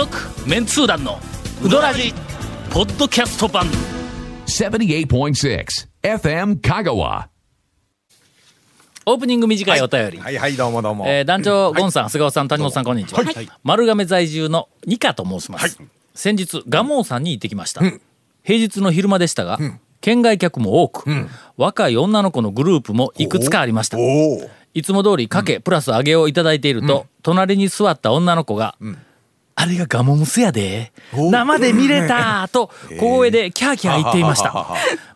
続メンツー団のウドラジポッドキャスト版。78.6 FM Kagawa. オープニング短いお便り、はいはい、どうもどうも。えー団長、ゴンさん、長谷川さん、谷本さん、こんにちは。丸亀在住のニカと申します。先日、蒲生さんに行ってきました。平日の昼間でしたが、県外客も多く、若い女の子のグループもいくつかありました。おお。いつも通りかけ、プラス揚げをいただいていると、隣に座った女の子が、あれがガモムスやで。生で見れた と、小声でキャーキャー言っていました。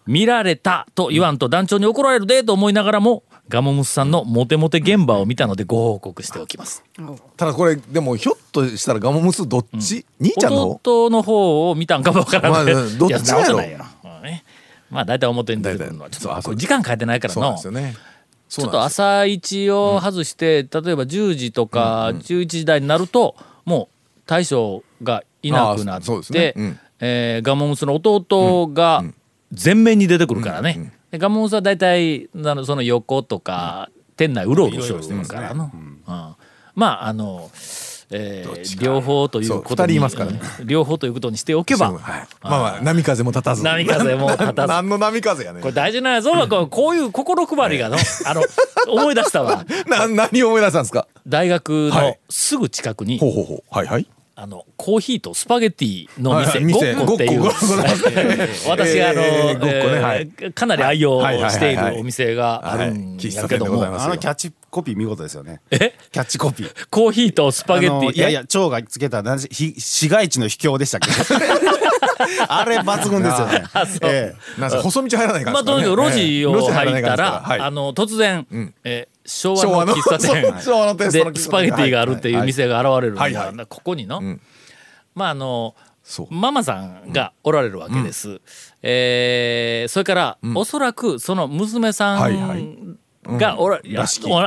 見られたと言わんと団長に怒られるでと思いながらも、ガモムスさんのモテモテ現場を見たのでご報告しておきます。ただこれでもひょっとしたらガモムスどっち？兄ちゃんの？方？弟の方を見たんかもわからない。まあどっちやろまあ大体表に出てくるのは、ちょっとこれ時間変えてないからのそうなんです。よね。ちょっと朝一を外して、例えば10時とか11時台になると、もう大将がいなくなって、ねうんえーガモの弟が前面に出てくるからね。でガモは大体あのその横とか、店内うろうろしてるからの。うんまああの、えー両方ということに両方ということにしておけば。まあまあ波風も立たず。波風も立たず 何の波風やねこれ。大事なんやぞ、こうこういう心配りがの、あの、思い出したわ。な何を思い出したんですか？大学のはいすぐ近くに、ほうほうほう。はいはい。あのコーヒーとスパゲティの店、はいはい。店。ゴッコっていう。私があの、えーねはいえーかなり愛用しているお店があるんはい喫やけども、あのキャッチコピー見事ですよね。え？キャッチコピー。コーヒーとスパゲティ。いやいや、蝶がつけた、ひ市街地の秘境でしたっけ？あれ抜群ですよね。ええ。なんせ細道入らないからまあとにかく路地を入ったら、はい。あの突然、えー昭昭和の喫茶店。でスパゲティがあるっていう店が現れるんだ、はいはい。ここにの、ん。まああのママさんがおられるわけです。えーそれから、おそらくその娘さはいはい。ん。がおら、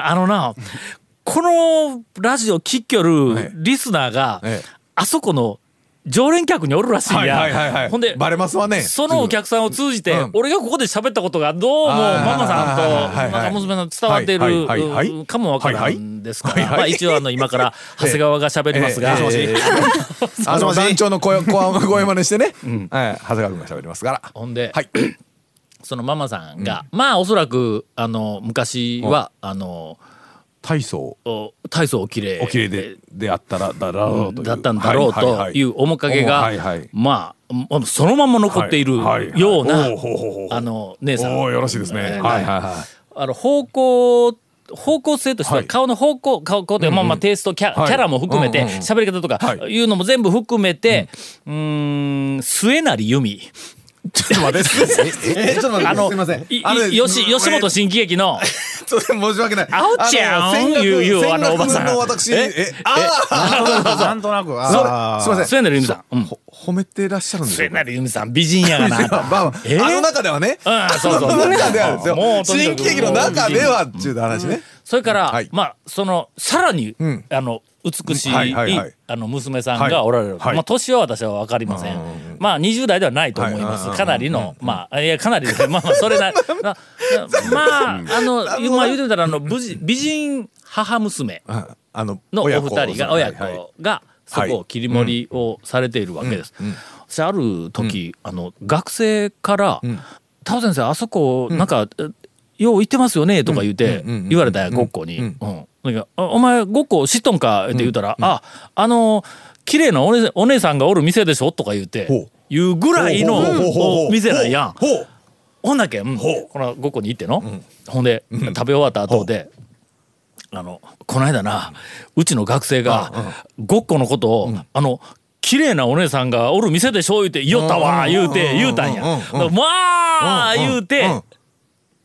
あのな、このラジオ聞きよるリスナーが、ええ。あそこの常連客におるらしいんや。はいはいはいはい。ほんで、バレますわね。そのお客さんを通じて、うん。俺がここで喋ったことがどうもママさんとはい娘さん伝わっているはいはいはいうんかもわからんですか。ら、はいはい。まあ一応あの今から長谷川が喋りますが、ええええ あの団長の声 声声真似してね。はい。長谷川君が喋りますから。ほんで、はい。そのママさんが、まあおそらくあの昔はあの体操お体操おきれいお綺麗でであったらだろうとだったんだろうという面影が、はいはい。まあそのまま残っているはいはいようなおーほうほうほうあの姉さん。おおよろしいですね。はいはいはあの方向方向性としてははい。顔の方向顔顔というかまあまあテイストキャ,、はい。キャラも含めて喋り方とかはい。いうのも全部含めてうーん末成由美。い。ちょっと待って。えちょっと待って。あのすみません。いあのい吉吉本新喜劇の ちょっと申し訳ない。あおちゃんいういうあのおばさんえ？あなんとなく、あ。あすみません。末成由美さん、褒めてらっしゃるんです末よ。成由美さん美人やがなまあの中ではね。うんそうそうあの中ではですよ。新喜劇の中ではっていう話ね。それから、はい。まあそのさらに、ん。あの美しい,、はいはいはい。あの娘さんがおられる、はい。まあ年は私は分かりません、まあ20代ではないと思います、はい。かなりの、まあいやかなり まあまあそれなまあまああのまあ言うてみたらあの美人母娘ののお二人が親はいはい。子がそこを切り盛りをされているわけです。私ある時、あの学生から「タオ先生あそこなんか、えよう行ってますよね」とか言うて言われたんやごっこに。お前ごっこ知っとんか?」って言うたら「ああの綺麗なお姉お姉さんがおる店でしょ?」とか言うて言うぐらいの店なんやん。ほんだけ、うん。この5個に行っての、ほんで、食べ終わった後で、あの、この間な、うちの学生が、ごっこのことを、あの、綺麗なお姉さんがおる店でしょ？言うて、言おったわ、言うて、言うたんや。まあ、言うて、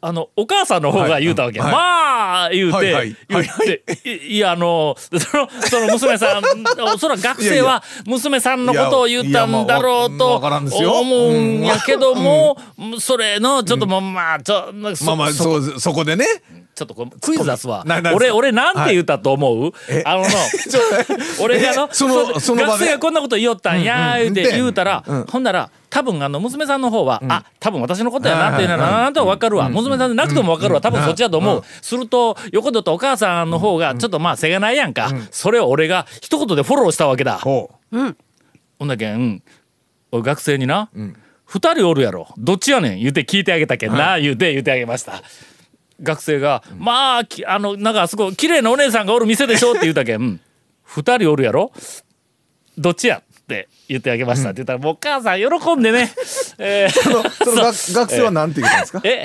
あの、お母さんの方が言うたわけや。はい。まあ、言うてはいはい、言って、いい。や、あの、その、その娘さん、おそらく学生は娘さんのことを言ったんだろうと思うんやけども、それの、ちょっともう、まあ、ちょ、そまあまあそそこでね。ちょっとこうクイズ出すわ。俺、俺なんて言ったと思う？え？あの の、俺がの、え？その学生がこんなこと言おったんや、言うてで言うたら、ほんなら、多分あの、娘さんの方は、あ、多分私のことやなっていうのは、なんとはわかるわ。娘さんでなくてもわかるわ。多分そっちだと思う。すると、横でとお母さんの方が、ちょっとまあ、せがないやんか。それを俺が一言でフォローしたわけだ。ほう。ほんだけん俺学生にな、二人おるやろ。どっちやねん？言うて聞いてあげたけんな、言うて言うてあげました。学生が「まあきあのなんかあそこ綺麗なお姉さんがおる店でしょ」って言うたけん「二人おるやろ？どっちや?」って言ってあげました。って言ったらもうお母さん喜んでね。えーその学学生はなんて言ったんですか？え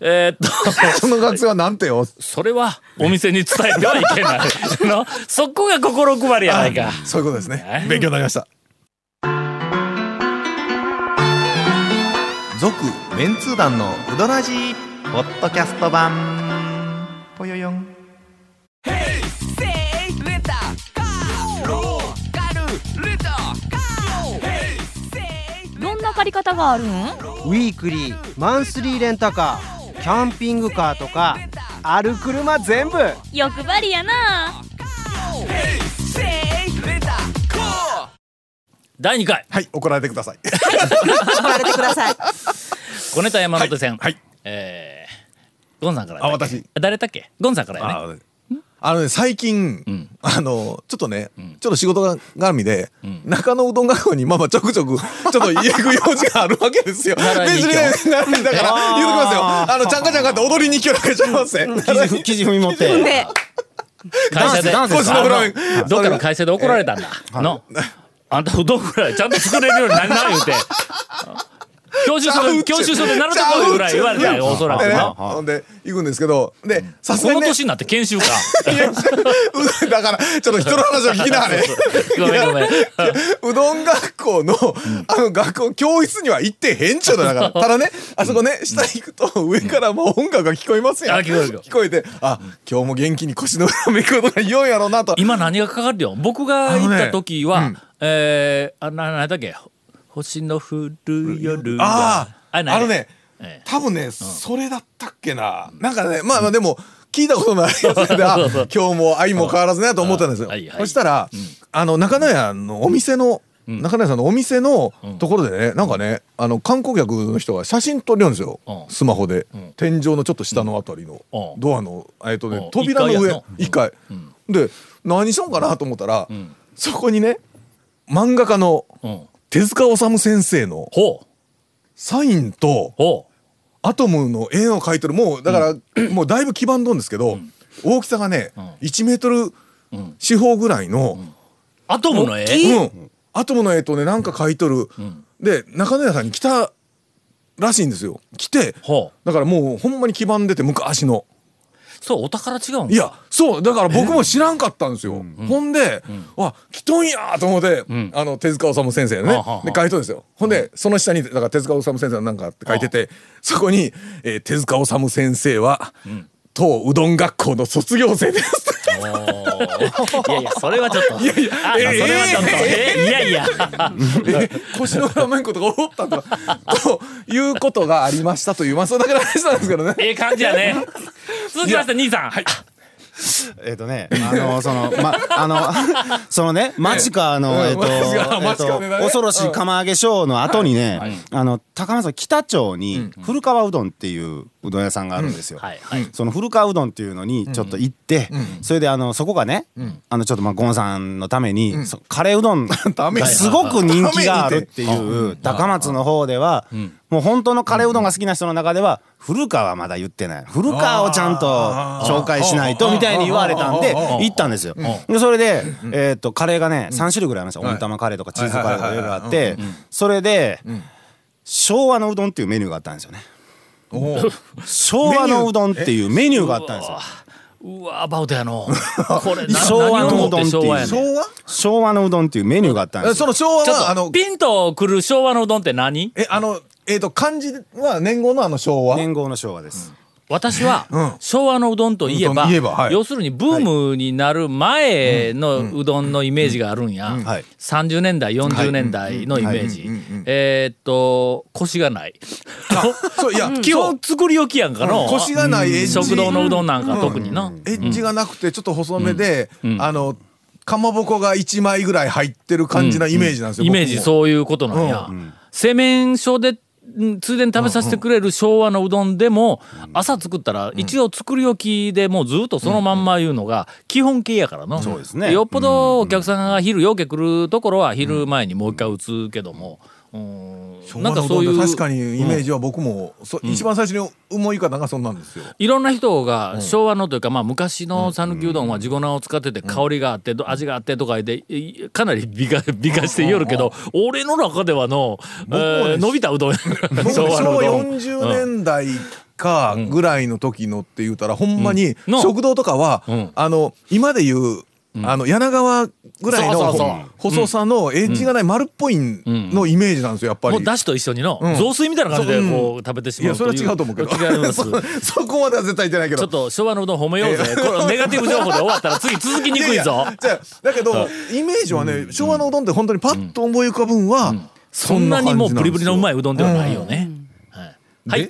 えーっと。その学生はなんてよ？それはお店に伝えてはいけない。のそこが心配りやないか。そういうことですね。え勉強になりました。続メンツー団のウドラジーポッドキャスト版り方があるん？ウィークリーマンスリーレンタカーキャンピングカーとかある車全部。欲張りやな。第2回。はい怒られてください。怒られてください。小ネタ山手線、はい。えーゴンさんからやったっけ？あ私。誰だっけ？ゴンさんからやねああのね最近、ん。あのちょっとね、ちょっと仕事が絡みで、中野うどん学校にまあまあちょくちょく ちょっと行く用事があるわけですよ。別にね、だから言うときますよ。あのちゃんかちゃんかって踊りに行きよられちゃいますね。生地ふ生地踏み持って。で、会社で。ダンスダンス腰の裏に。あのどっかの会社で怒られたんだ、の？あんたうどんぐらいちゃんと作れるようになりな言うて教習所で教習所で習ってこいぐらい言われたよおそらくな。ほんで行くんですけど、でさすこがにね。の年になって研修か。だからちょっと人の話を聞きながらね。ごめんごめん。うどん学校の、あの学校教室には行ってへんちゅうのだから。ただねあそこね下行くと上からもう音楽が聞こえますやん。あ聞こえてあ今日も元気に腰の裏めくことが言うんやろうなと。今何がかかるよ。僕が行った時は、えー、あな何だっけ？星の降る夜があああのねええ。多分ね、それだったっけな。なんかねまあまあでも聞いたことないやつで今日も愛も変わらずねと思ったんですよ、はいはい。そしたら、あの中野屋のお店の、中野屋さんのお店のところでね、なんかねあの観光客の人が写真撮るんですよ、うん。スマホで、天井のちょっと下のあたりの、うん。ドアのえっとね、うん。扉の上。一階で何しようかなと思ったら、そこにね漫画家のうん手塚治虫先生のサインとほアトムの絵を描いてるもうだから、もうだいぶ黄ばんどんですけど、大きさがね、1メートル四方ぐらいの、うアトムの絵？うん。アトムの絵とねなんか描いとる、で中野屋さんに来たらしいんですよ。来てだからもうほんまに黄ばんでて昔のそうお宝違うんいやそうだから僕も知らんかったんですよ、ほんで、あ来とんやと思って、あの手塚治虫先生のね、で書いとるんですよ。ほんで、その下にだから手塚治虫先生のなんかって書いてて、そこに、えー手塚治虫先生は、当うどん学校の卒業生です」いやいやそれはちょっと。いやいやあそれはちょっと。えいやいや。え腰の裏めんことがおったとということがありましたというまあそれだけの話なんですけどね。ええ感じやね続きまして兄さん。はい。えっとね、あの、その、ま、あの、そのね、町川の、うんえっと、恐ろしい釜揚げショーの後にね、あの、高松の北町に、古川うどんっていううどん屋さんがあるんですよ。はい。はい。その古川うどんっていうのにちょっと行って、それであのそこがね、あのちょっとまあゴンさんのために、そカレーうどんすごく人気があるっていう高松の方では、もう本当のカレーうどんが好きな人の中では古川はまだ言ってない。古川をちゃんと紹介しないとみたいに言われたんで行ったん。ですよ。でそれで、えーっとカレーがね3種類ぐらいありました温玉カレーとかチーズカレーとかいろいろあってそれで昭和のうどん。っていうメニューがあったん。ですよね。昭和のうどん。っていうメニューがあったん。ですよ。うわアバウトやのこれな昭和のうどん。っていう昭和のうどん。っていうメニューがあったん。ですその昭和はあのピンとくる昭和のうどん。って何えあのえっ、と漢字は年号のあの昭和？年号の昭和です。私は昭和のうどんといえばうどん言えばはい。要するにブームになる前のうどんのイメージがあるんや。はい。30年代40年代のイメージ。えーっと腰がない。そういや基本。作り置きやんかの。腰がないエッジ。食堂のうどんなんか特にな。エッジがなくてちょっと細めで、あのかまぼこが1枚ぐらい入ってる感じなイメージなんですよ、イメージうそういうことなんや。製麺所でんついでに食べさせてくれる昭和のうどんでも朝作ったら一応作り置きでもうずっとそのまんまいうのが基本形やからの、そうですね。よっぽどお客さんが昼よけ来るところは昼前にもう一回打つけども、うん。なんかそういう確かにイメージは僕も、そ一番最初に思い浮かんだのがそんなんですよ。いろんな人が昭和のというか、まあ、昔の讃岐うどんは地粉を使ってて香りがあってど味があってとか言っていかなり美化美化して言るけど俺の中ではの、えー伸びたうどん昭和のうどん。40年代かぐらいの時のって言うたら、ほんまにの。食堂とかは、ん。あの今で言う、あの柳川ぐらいの細さのエッジがない丸っぽいのイメージなんですよやっぱり。もうだしと一緒にの、うん。雑炊みたいな感じでこう食べてしまういやそれは違うと思うけど。違います。そそこまでは絶対言ってないけど。ちょっと昭和のうどん褒めようぜ。これネガティブ情報で終わったら次続きにくいぞ。じゃあだけどイメージはね、昭和のうどんって本当にパッと思い浮かぶんは、そんなにもうブリブリのうまいうどんではないようん。ね。はい。はい。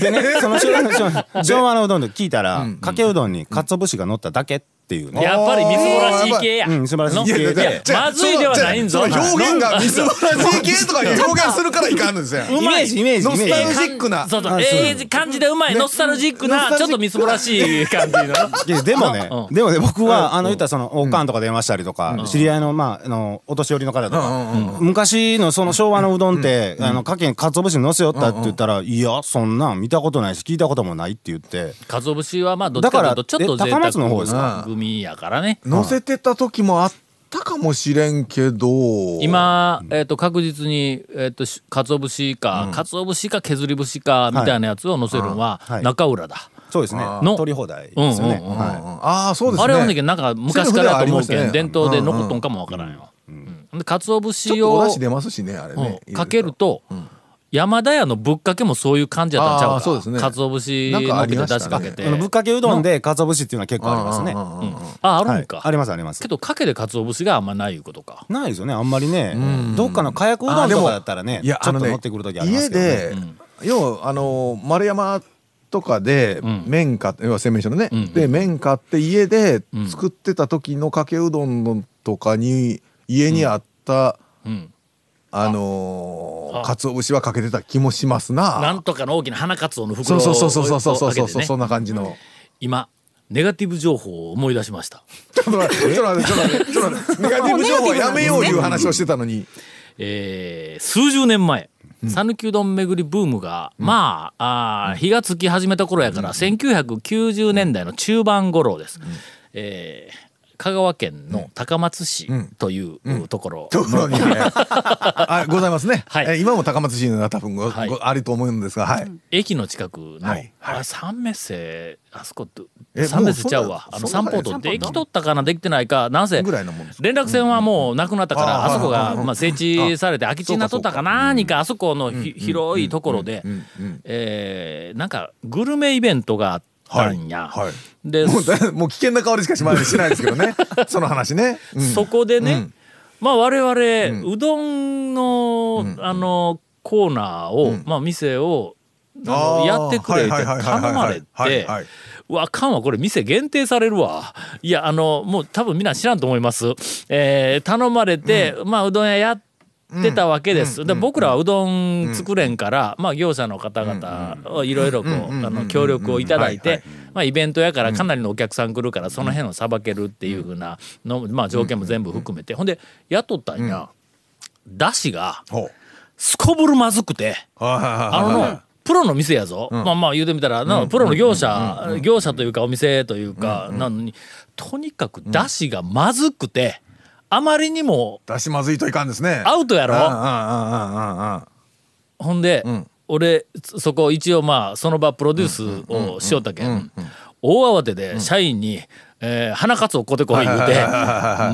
で？ねその昭和の昭和昭和のうどんで聞いたらかけうどんに鰹節が乗っただけっていうね。やっぱりみすぼらしい系や。うん素晴らしいの系で。いやまずいではないんぞ。表現がみすぼらしい系とかいう表現するからいかんのですよ。イメージイメージノスタルジジックな。そうそう、ええ感じでうまい、ノスタルジックな、ちょっとみすぼらしい感じの。でもね、うん。でもね僕は、あの言ったらそのおかんとか電話したりとか、知り合いのまああのお年寄りの方とか、昔のその昭和のうどんって、あのかけに鰹節乗せよったって言ったら、いやそんなん見たことないし聞いたこともないって言って。鰹節はまあどっちかというとちょっと贅だからえ高松の方です沢か組やからね。乗せてた時もあったかもしれんけど。今、えっと確実に、えっとし鰹節か、鰹節か削り節かみたいなやつを乗せるのははい中浦だ。そうですねの取り放題ですよね、うんうんうんはああそうですね。あれはねなんか昔からやと思うけん伝統で残っとんかもわからんよ。うんで鰹節を出汁出ますしねあれね。うんかけると、山田屋のぶっかけもそういう感じやったんちゃうか。そうですね。鰹節なんかのっけて出しかけてい、あのぶっかけうどんで鰹節っていうのは結構ありますね、ああるんか、はい。ありますあります。けどかけで鰹節があんまないいうことか。ないですよね。あんまりね、どっかの火薬うどんとかだったらねいやちょっとあのね乗ってくる時あります家けど、ね、で、要はあの丸山とかでん。麺買って要は製麺所のね、ん。で麺買って家で作ってた時のかけうどんのとかに家にあった、うんあのー、あ。鰹節はかけてた気もしますな。なんとかの大きな花鰹のそ袋をうそうそうそうそうそうそうを開けてね。そんな感じの。今ネガティブ情報を思い出しました。ちょっと待ってちょっと待ってちょっと待って ネガティブ情報はやめよういう話をしてたのに。えー数十年前讃岐うどん巡りブームが、まああー火がつき始めた頃やから、1990年代の中盤頃です、えー香川県の高松市というところところにね、あございますね。はい。え今も高松市が多分ご、はい。ごあると思うんですが、はい。駅の近くの、はい。はい。あれ三メッセあそこっ三メッセちゃうわ。あの散歩とそんなできとったかなできてないかなんせぐらいのもんです連絡船はもうなくなったから、うん。あそこが、まあ、設置されて空き地になっとったかなにかあそこのひ広いところで。うん。うん。えーなんかグルメイベントがあったんや。はい。でもうだ もう危険な香りしかしましないですけどね。その話ね。うん。そこでね、うん。まあ我々、うどんの、あのコーナーを、まあ店をあのやってくれってはいはいはいはい頼まれてはいはいうわあかんわこれ店限定されるわ。いやあのもう多分みんな知らんと思います、えー頼まれて、まあうどん屋やってたわけです、で僕らはうどん作れんから、まあ業者の方々をいろいろこう、あの協力をいただいて、まあイベントやからかなりのお客さん来るからその辺をさばけるっていうふうなの、まあ条件も全部含めて、ほんで雇ったんや、だしがすこぶるまずくて。あののプロの店やぞ、まあまあ言うてみたらな、プロの業者、業者というかお店というか、なのにとにかくだしがまずくて、あまりにも出しまずいといかんですね。アウトやろ、うんうんうんうんうんうん。ほんで、ん。俺そそこ一応まあその場プロデュースをしよったけん大慌てで社員に、えー花かつお買うてこい言うて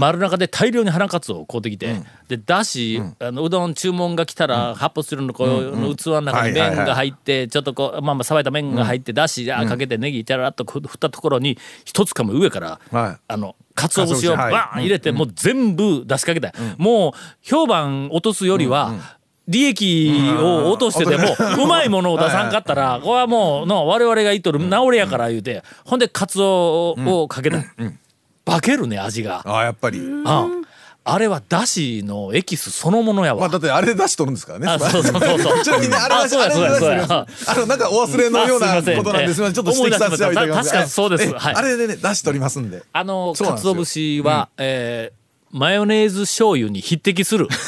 丸中で大量に花かつおを買うてきて、でだし、あのうどん注文が来たら発泡スチロールのこう、器の中に麺が入ってちょっとこうまあまあさばいた麺が入ってだしあかけてネギちゃらっと振ったところに一つかも上から、はい。あの鰹節を鰹節はい。バーン入れてもう全部出しかけた、もう評判落とすよりは、利益を落としてでも うまいものを出さんかったらこれはもうの我々が言っとる治りやから言うてほんでカツオをかけた化けるね味が。ああやっぱり。うんあれはだしのエキスそのものやわ、まあだってあれで出しとるんですからね。あそうそうそうそう。ちなみにねあれあ出しあれ出しそうや。あのなんかお忘れのようなことなんです。がちょっと指摘させていただきます。確かにそうです。えはい。あれでね出しとりますんで。あのそうなんですよ。鰹節は、えーマヨネーズ醤油に匹敵する。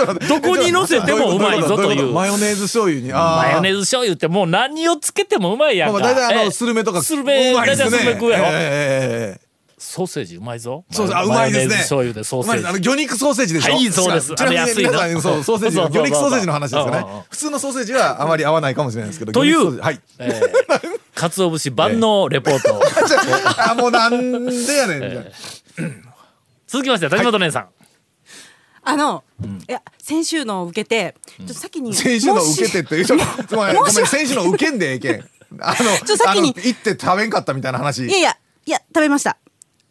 どこに乗せてもうまいぞという。マヨネーズ醤油に？あマヨネーズ醤油ってもう何をつけてもうまいやんか、まあ大体あえのスルメとかスルメうまいですね。大体スルメ食うやろ。ええソーセージうまいぞ。そうそうあうまいですね。醤油でソーセージ。うまいあの魚肉ソーセージでしょ？はいそうです。ちなみに皆さんそうソーセージそうそうそう魚肉ソーセージの話ですよね。普通のソーセージはあまり合わないかもしれないですけど。というはい。えー、鰹節万能レポート、あもうなんでやねん。続きまして谷本姉さん、あの、いや先週のを受けてちょっと先に選手の受けてってちょっとごめん選手の受けんでええけん。あのちょ先にあの行って食べんかったみたいな話。いやいやいや食べました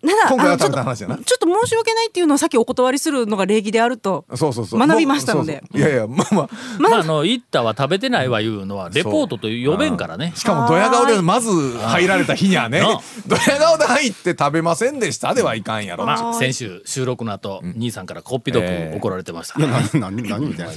なら今回はあのちょっと食べた話やなちょっと申し訳ないっていうのをさっきお断りするのが礼儀であるとそうそうそう。学びましたので。もうそうそう。いやいやまあまあ。まああの行ったは食べてないわいうのはレポートと呼べんからね。しかもドヤ顔でまず入られた日にはねドヤ顔で入って食べませんでしたではいかんやろ。まあ先週収録の後、兄さんからこっぴどく怒られてました、いや何何 何みたいな。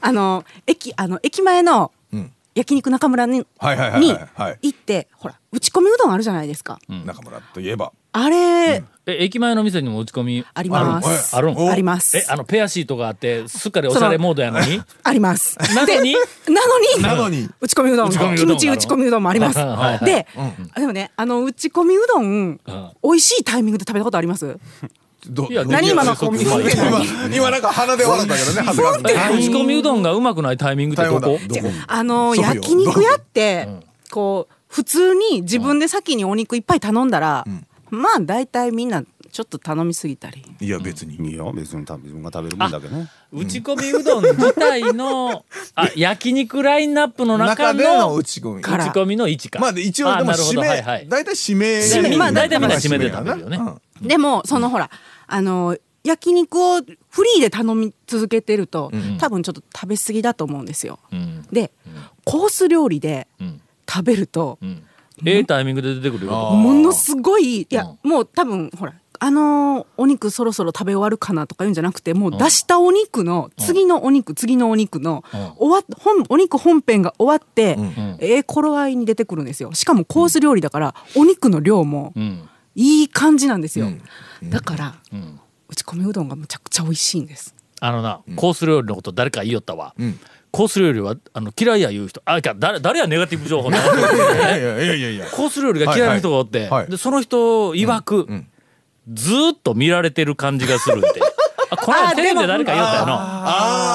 あの駅あの駅前のん。焼肉中村に,、はいはいはいにはいはい。行ってほら打ち込みうどんあるじゃないですか、中村といえばあれ、え駅前の店にも打ち込みあります。あるあります。えあのペアシートがあってすっかりおしゃれモードやのに？あります。なのに？でなのに？なのに？打ち込みうどん。キムチ打ち込みうどんもあります。はいはいで、でもねあの打ち込みうどん、美味しいタイミングで食べたことあります？何今のコンビニ今今なんか鼻で笑ったけどね打ち込みうどんがうまくないタイミングってどこ？どこ？あの焼肉屋って、こ？う普通に自分で先にお肉いっぱい頼んだら、まあ大体みんなちょっと頼みすぎたり。いや別に。いいよ。別に多分自分が食べる分だけね。打ち込みうどん自体の あ焼肉ラインナップの中中でのの打ち込み。打ち込みの位置か。まあで一応でもあなるほ指名どはいはい。大体指名指名まあ大体みんな指名で食べるよねうん。でもそのほらあの焼肉をフリーで頼み続けてると、多分ちょっと食べ過ぎだと思うんですよ。うん。で、コース料理でん。食べると、うんええタイミングで出てくるよ。ものすごいいや、うもう多分ほらあのーお肉そろそろ食べ終わるかなとか言うんじゃなくてもう出したお肉の次のお肉次のお肉の終わっ本お肉本編が終わって、ええ頃合いに出てくるんですよ。しかもコース料理だからお肉の量もうん。いい感じなんですよ、だから、打ち込みうどんがむちゃくちゃ美味しいんです。あのな、コース料理のこと誰か言いよったわ、コース料理はあの嫌いや言う人。あいや誰誰やネガティブ情報ね いやいやいやいやいや。コース料理が嫌いな人がおって、はいはいはい。でその人曰く、ずーっと見られてる感じがするって あこの間テレビで誰か言おったよな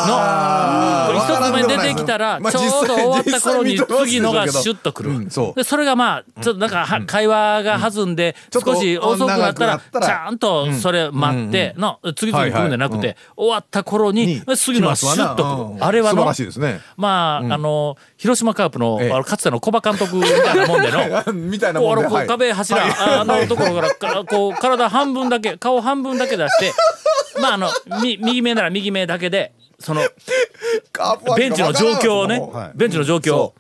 の。これ一つ目出てきたらまあちょうど終わった頃に次のがシュッとくる、うんそう。でそれがまあちょっとなんかは会話が弾んで少し遅くなったらちゃんとそれ待っての次々来るんじゃなくて終わった頃に次のがシュッとくる。あれは素晴のらしいですね。まあ、あの広島カープの,、ええ。あのかつての小馬監督みたいなもんでの みたい壁柱、はい。ああのところからからこう体半分だけ顔半分だけ出してまああのみ右目なら右目だけでそのベンチの状況をね、はいベンチの状況を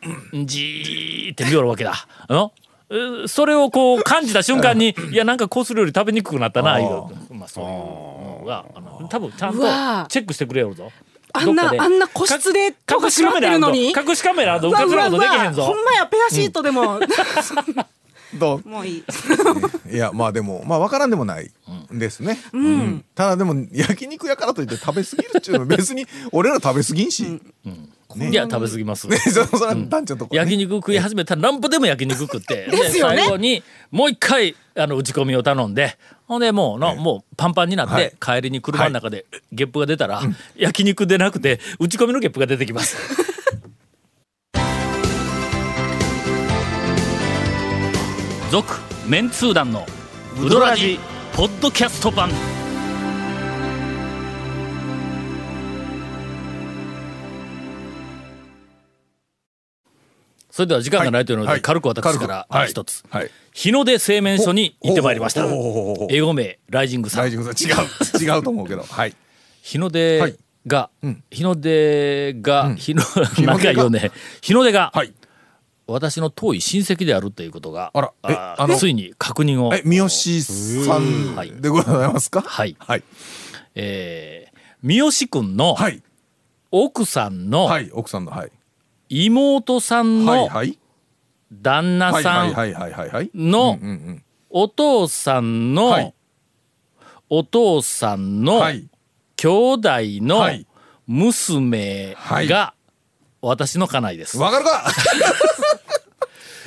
じーって見よるわけだ。あのえそれをこう感じた瞬間にいやなんかコース料理食べにくくなったないう。まあそういうのがあの多分ちゃんとチェックしてくれよるぞ。あんなあんな個室で戸が隠し閉まってるのに。隠しカメラと隠しカメラあるとできへんぞ。ほ。んまやペアシートでも、どう？もういい。いやまあでもまあ分からんでもないですね、うん。ただでも焼肉屋からといって食べ過ぎるっちゅうのは別に俺ら食べ過ぎんし、ねいや食べ過ぎます。ねそそ団長のとこ、ね。焼肉食い始めたら何歩でも焼肉食って。ですよね。最後にもう一回あの打ち込みを頼んで。ほんでもうの、もうパンパンになって、はい。帰りに車の中でゲップが出たら、焼肉でなくて打ち込みのゲップが出てきます。続メンツー団のウドラジポッドキャスト版。それでは時間がないというので、はい。軽く私から一つ、はい。日の出製麺所に行ってまいりました。英語名ライジングさん。違う。違うと思うけど。はい。日の出はい。が、うん。日の出が、うん。日の出が日の出が、はい私の遠い親戚であるということがあらえあーあのついに確認を。え三好さんはい。でございますか？はい。はい。えー三好君のはい。奥さんのはい奥さんのはい。妹さんの旦那はいさんのお父さんの、はい。お父さんのはい。兄弟のはい。娘はい。が私の家内です。わかるか？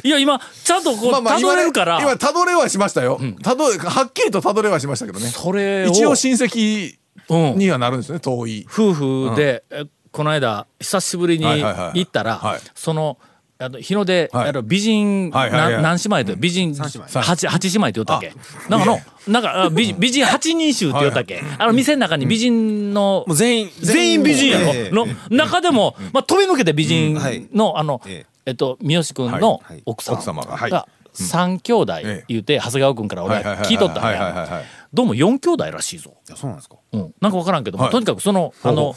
いや今ちゃんとこうまあまあたどれるから、今ねどれはしましたよ。たどはっきりとたどれはしましたけどね。それを。一応親戚うんにはなるんですね遠い。夫婦で、えこの間久しぶりにはいはいはい。行ったら、はい。そのあの日の出、はい。あの美人、はいはいはい。な何姉妹で美人三姉妹。八八姉妹って言ったっけ？なんかのなんかあ美美人八人衆って言ったっけ、あの店の中に美人の、もう全員全員美人やろ、ええ。の中でも、まあ、飛び抜けて美人の、はい。あの、ええ。っと三好君のはい。奥さん奥様が。はい。が三兄弟ええ。言うて長谷川君から俺は聞いとったんはいはいはいはいやどうも四兄弟らしいぞ。いやそうなんですか。うん、なんか分からんけども、はい。とにかくそのあの、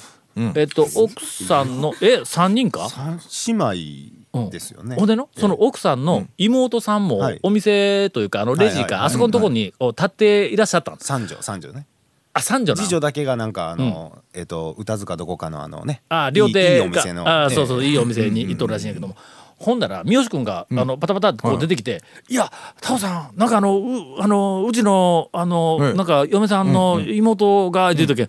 えっと奥さんのえ三人か？三姉妹ですよね。ほんでの？その奥さんの妹さんもはい。お店というかあのレジかあそこのとこにこう立っていらっしゃったんです三女三女ね。あ三女な次女だけがなんかあのえっと歌塚どこかのあのねあ料いいいい亭がお店の。あそうえそういいお店に行っとるらしいんやけどもほんだら三好君が、あのパタパタってこう出てきて「いやタオさんなんかあのうあのうちのあの、ええ。なんか嫁さんの妹が」って言う時、あ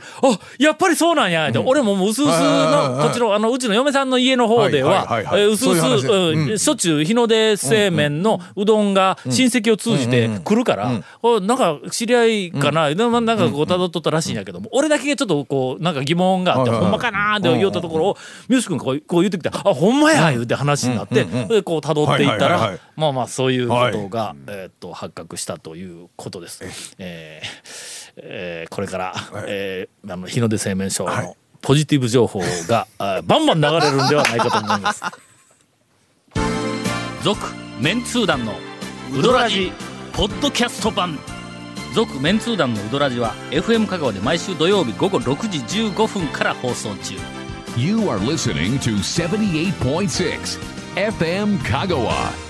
やっぱりそうなんや」って、俺ももううすうすのこっちのあのうちの嫁さんの家の方ではうすうすしょっちゅう日の出製麺のうどんが親戚を通じて来るから、おなんか知り合いかな、なんかこう辿っとったらしいんやけども、俺だけちょっとこうなんか疑問があって、ほんまかなーって言ったところを三好君がこうこう言ってきて「あほんまや」言うて話になって、でこう辿っていったら、はいはいはいはい。まあまあそういうことが、えーっと発覚したということです。えーえーこれから、えーあの日の出製麺賞のポジティブ情報が、あバンバン流れるんではないかと思います。続メンツー団のウドラジポッドキャスト版。続メンツー団のウドラジは FM 香川で毎週土曜日午後6時15分から放送中。You are listening to 78.6 FM Kagawa.